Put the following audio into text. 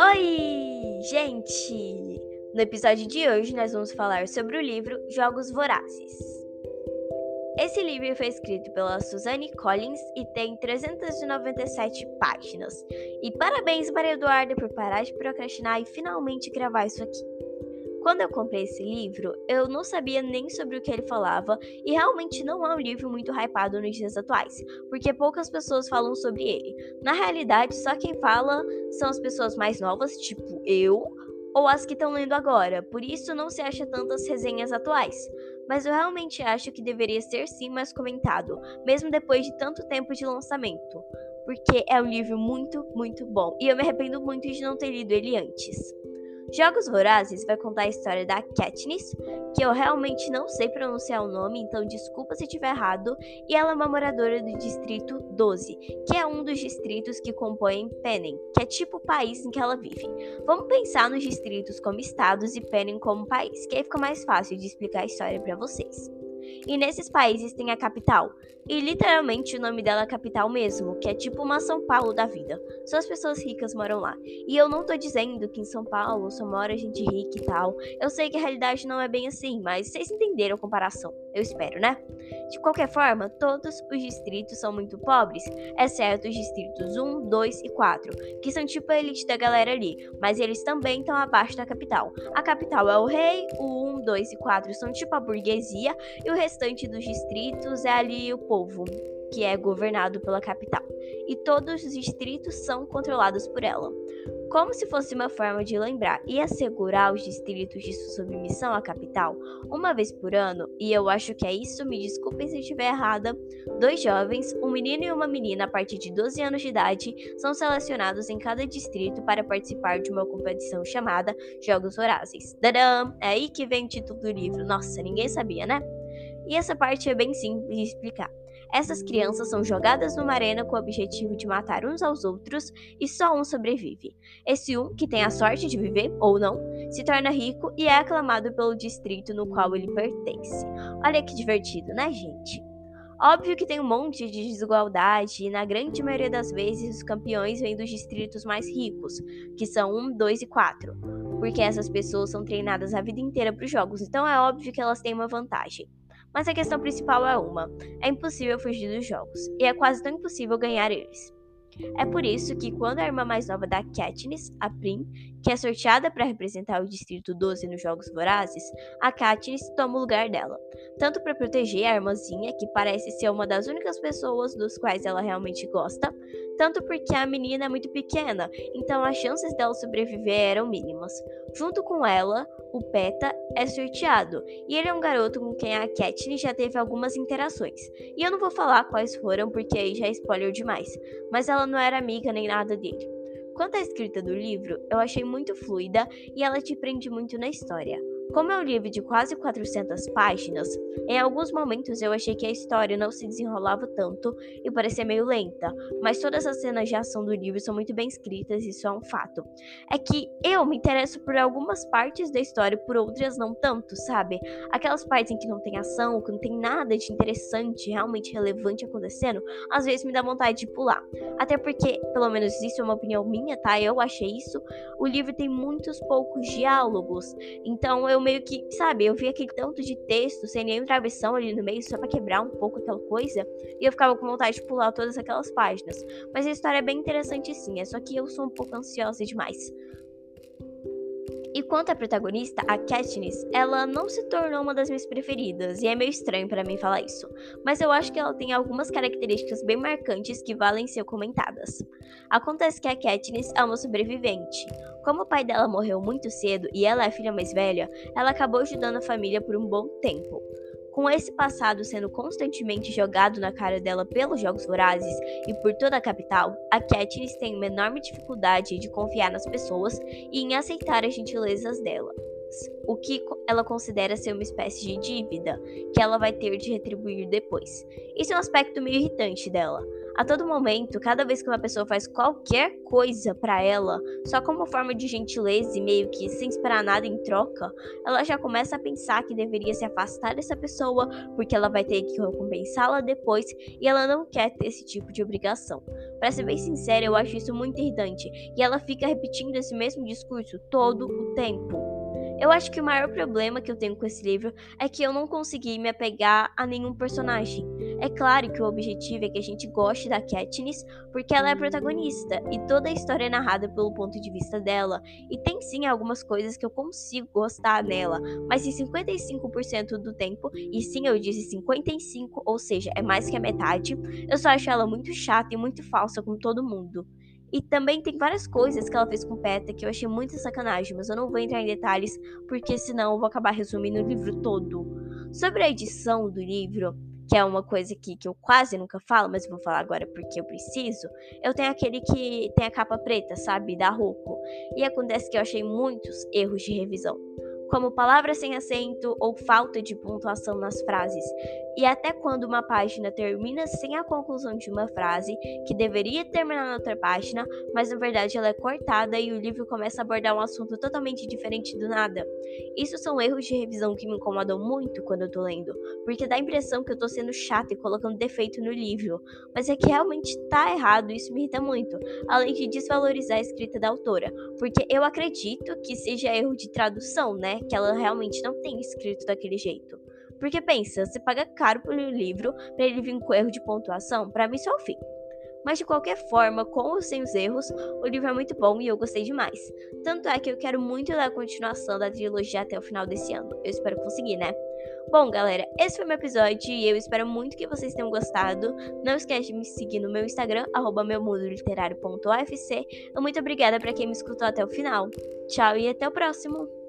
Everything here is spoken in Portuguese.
Oi, gente! No episódio de hoje nós vamos falar sobre o livro Jogos Vorazes. Esse livro foi escrito pela Suzanne Collins e tem 397 páginas. E parabéns, Maria Eduarda, por parar de procrastinar e finalmente gravar isso aqui. Quando eu comprei esse livro, eu não sabia nem sobre o que ele falava e realmente não é um livro muito hypado nos dias atuais, porque poucas pessoas falam sobre ele. Na realidade, só quem fala são as pessoas mais novas, tipo eu, ou as que estão lendo agora, por isso não se acha tantas resenhas atuais. Mas eu realmente acho que deveria ser sim mais comentado, mesmo depois de tanto tempo de lançamento, porque é um livro muito, muito bom e eu me arrependo muito de não ter lido ele antes. Jogos Vorazes vai contar a história da Katniss, que eu realmente não sei pronunciar o nome, então desculpa se estiver errado, e ela é uma moradora do distrito 12, que é um dos distritos que compõem Penning, que é tipo o país em que ela vive. Vamos pensar nos distritos como estados e Penning como país, que aí fica mais fácil de explicar a história para vocês. E nesses países tem a capital. E literalmente o nome dela é capital mesmo, que é tipo uma São Paulo da vida. Só as pessoas ricas moram lá. E eu não tô dizendo que em São Paulo só mora gente rica e tal. Eu sei que a realidade não é bem assim, mas vocês entenderam a comparação. Eu espero, né? De qualquer forma, todos os distritos são muito pobres, exceto os distritos 1, 2 e 4, que são tipo a elite da galera ali, mas eles também estão abaixo da capital. A capital é o rei, o 1, 2 e 4 são tipo a burguesia e o restante dos distritos é ali o povo, que é governado pela capital. E todos os distritos são controlados por ela. Como se fosse uma forma de lembrar e assegurar os distritos de sua submissão à capital, uma vez por ano, e eu acho que é isso, me desculpem se estiver errada, dois jovens, um menino e uma menina a partir de 12 anos de idade, são selecionados em cada distrito para participar de uma competição chamada Jogos Vorazes. Tadam! É aí que vem o título do livro. Nossa, ninguém sabia, né? E essa parte é bem simples de explicar. Essas crianças são jogadas numa arena com o objetivo de matar uns aos outros e só um sobrevive. Esse um, que tem a sorte de viver ou não, se torna rico e é aclamado pelo distrito no qual ele pertence. Olha que divertido, né, gente? Óbvio que tem um monte de desigualdade e na grande maioria das vezes os campeões vêm dos distritos mais ricos, que são 1, 2 e 4, porque essas pessoas são treinadas a vida inteira para os jogos, então é óbvio que elas têm uma vantagem. Mas a questão principal é uma: é impossível fugir dos jogos, e é quase tão impossível ganhar eles. É por isso que, quando a irmã mais nova da Katniss, a Prim, que é sorteada para representar o Distrito 12 nos Jogos Vorazes, a Katniss toma o lugar dela, tanto para proteger a irmãzinha, que parece ser uma das únicas pessoas dos quais ela realmente gosta, tanto porque a menina é muito pequena, então as chances dela sobreviver eram mínimas. Junto com ela, o Peta é sorteado, e ele é um garoto com quem a Katniss já teve algumas interações. E eu não vou falar quais foram porque aí já é spoiler demais, mas ela não era amiga nem nada dele. Quanto à escrita do livro, eu achei muito fluida e ela te prende muito na história. Como é um livro de quase 400 páginas, em alguns momentos eu achei que a história não se desenrolava tanto e parecia meio lenta, mas todas as cenas de ação do livro são muito bem escritas e isso é um fato. É que eu me interesso por algumas partes da história, por outras não tanto, sabe? Aquelas partes em que não tem ação, que não tem nada de interessante, realmente relevante acontecendo, às vezes me dá vontade de pular. Até porque, pelo menos isso é uma opinião minha, tá? Eu achei isso. O livro tem muitos poucos diálogos, então eu eu meio que, sabe, eu vi aquele tanto de texto sem nenhuma travessão ali no meio, só para quebrar um pouco aquela coisa, e eu ficava com vontade de pular todas aquelas páginas. Mas a história é bem interessante sim, é só que eu sou um pouco ansiosa demais. E quanto à protagonista, a Katniss, ela não se tornou uma das minhas preferidas, e é meio estranho para mim falar isso, mas eu acho que ela tem algumas características bem marcantes que valem ser comentadas. Acontece que a Katniss é uma sobrevivente. Como o pai dela morreu muito cedo e ela é a filha mais velha, ela acabou ajudando a família por um bom tempo. Com esse passado sendo constantemente jogado na cara dela pelos Jogos Vorazes e por toda a capital, a Katniss tem uma enorme dificuldade de confiar nas pessoas e em aceitar as gentilezas dela o que ela considera ser uma espécie de dívida que ela vai ter de retribuir depois. Isso é um aspecto meio irritante dela. A todo momento, cada vez que uma pessoa faz qualquer coisa para ela, só como forma de gentileza e meio que sem esperar nada em troca, ela já começa a pensar que deveria se afastar dessa pessoa porque ela vai ter que recompensá-la depois e ela não quer ter esse tipo de obrigação. Para ser bem sincera, eu acho isso muito irritante e ela fica repetindo esse mesmo discurso todo o tempo. Eu acho que o maior problema que eu tenho com esse livro é que eu não consegui me apegar a nenhum personagem. É claro que o objetivo é que a gente goste da Katniss, porque ela é a protagonista e toda a história é narrada pelo ponto de vista dela. E tem sim algumas coisas que eu consigo gostar nela, mas em 55% do tempo, e sim eu disse 55, ou seja, é mais que a metade, eu só acho ela muito chata e muito falsa com todo mundo. E também tem várias coisas que ela fez com Peta que eu achei muito sacanagem, mas eu não vou entrar em detalhes porque senão eu vou acabar resumindo o livro todo. Sobre a edição do livro, que é uma coisa aqui que eu quase nunca falo, mas eu vou falar agora porque eu preciso, eu tenho aquele que tem a capa preta, sabe, da Roku. E acontece que eu achei muitos erros de revisão como palavras sem acento ou falta de pontuação nas frases, e até quando uma página termina sem a conclusão de uma frase que deveria terminar na outra página, mas na verdade ela é cortada e o livro começa a abordar um assunto totalmente diferente do nada. Isso são erros de revisão que me incomodam muito quando eu tô lendo, porque dá a impressão que eu tô sendo chata e colocando defeito no livro, mas é que realmente tá errado e isso me irrita muito, além de desvalorizar a escrita da autora, porque eu acredito que seja erro de tradução, né? Que ela realmente não tem escrito daquele jeito. Porque pensa, você paga caro pelo livro para ele vir com erro de pontuação, para mim é o fim. Mas de qualquer forma, com ou sem os erros, o livro é muito bom e eu gostei demais. Tanto é que eu quero muito ler a continuação da trilogia até o final desse ano. Eu espero conseguir, né? Bom, galera, esse foi meu episódio e eu espero muito que vocês tenham gostado. Não esquece de me seguir no meu Instagram, arroba meumundoliterário.ofc. Muito obrigada para quem me escutou até o final. Tchau e até o próximo!